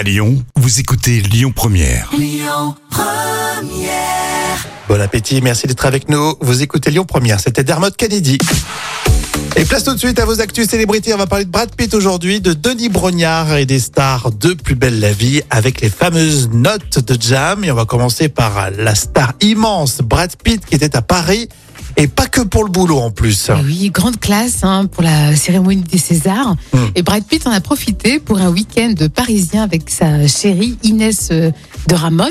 À Lyon, vous écoutez Lyon Première. Bon appétit, merci d'être avec nous. Vous écoutez Lyon Première, c'était Dermot Kennedy. Et place tout de suite à vos actus célébrités. On va parler de Brad Pitt aujourd'hui, de Denis Brognard et des stars de Plus belle la vie avec les fameuses notes de Jam. Et on va commencer par la star immense Brad Pitt qui était à Paris. Et pas que pour le boulot en plus. Eh Oui, grande classe hein, pour la cérémonie des Césars. Hmm. Et Brad Pitt en a profité pour un week-end parisien avec sa chérie Inès euh, de Ramon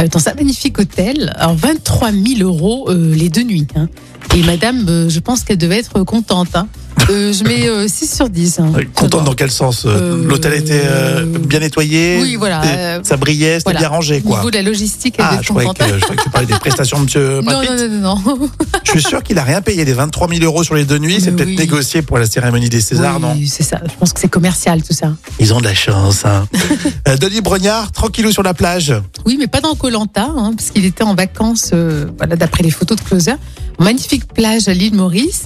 euh, dans un magnifique hôtel. Alors 23 000 euros euh, les deux nuits. hein. Et madame, euh, je pense qu'elle devait être contente. hein. Euh, je mets euh, 6 sur 10. hein. Contente dans quel sens Euh, L'hôtel était euh, bien nettoyé Oui, voilà, euh, Ça brillait, c'était Voilà. bien rangé Au quoi. niveau de la logistique, elle Ah, je croyais, que, je croyais que tu parlais des prestations de monsieur Non, non, non, non. Je suis sûr qu'il a rien payé. Les 23 000 euros sur les deux nuits, c'est peut-être oui. négocié pour la cérémonie des Césars, Oui, non C'est ça. Je pense que c'est commercial tout ça. Ils ont de la chance. Hein. Euh, Denis Brognard, tranquillou sur la plage. Oui, mais pas dans Colanta, hein, parce qu'il était en vacances, euh, voilà, d'après les photos de Closer. Magnifique plage à l'île Maurice.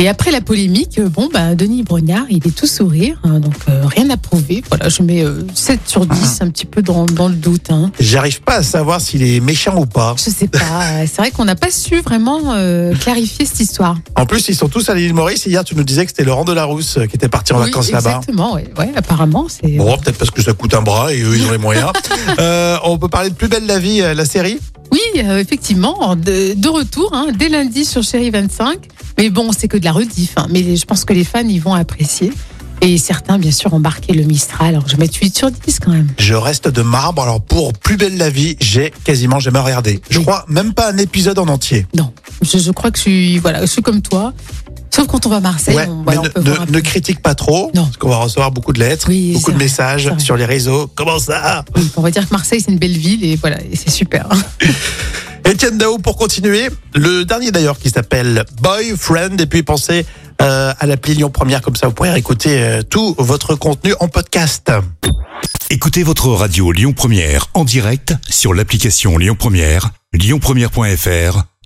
Et après la polémique, euh, bon, bah, Denis Brognard, il est tout sourire, hein, donc euh, rien à prouver. Voilà, je mets euh, 7 sur 10, un petit peu dans, dans le doute. Hein. J'arrive pas à savoir s'il est méchant ou pas. Je sais pas, euh, c'est vrai qu'on n'a pas su vraiment euh, clarifier cette histoire. En plus, ils sont tous à l'île Maurice. Hier, tu nous disais que c'était Laurent Delarrousse euh, qui était parti en Oui, vacances là-bas. Exactement, ouais, ouais, apparemment, c'est. Bon, peut-être parce que ça coûte un bras et eux, ils ont les moyens. Euh, on peut parler de Plus belle la vie, euh, la série? Oui, euh, effectivement, de, de retour, hein, dès lundi sur Chéri 25. Mais bon, c'est que de la rediff. hein. mais je pense que les fans, ils vont apprécier. Et certains, bien sûr, ont marqué le Mistral. Alors, je vais mettre 8 sur 10 quand même. Je reste de marbre. Alors, pour Plus belle la vie, j'ai quasiment jamais regardé. Je crois même pas un épisode en entier. Non, je, je crois que je suis, voilà, je suis comme toi. Sauf quand on va à Marseille, Ouais, on, voilà, mais on peut ne, voir un ne- peu. ne critique pas trop, Non. parce qu'on va recevoir beaucoup de lettres, Oui, beaucoup de vrai, messages sur les réseaux. Comment ça Oui, On va dire que Marseille, c'est une belle ville et voilà, et c'est super. Étienne Dao pour continuer. Le dernier d'ailleurs qui s'appelle Boyfriend. Et puis pensez euh, à l'appli Lyon Première, comme ça vous pourrez écouter euh, tout votre contenu en podcast. Écoutez votre radio Lyon Première en direct sur l'application Lyon Première, lyonpremière.fr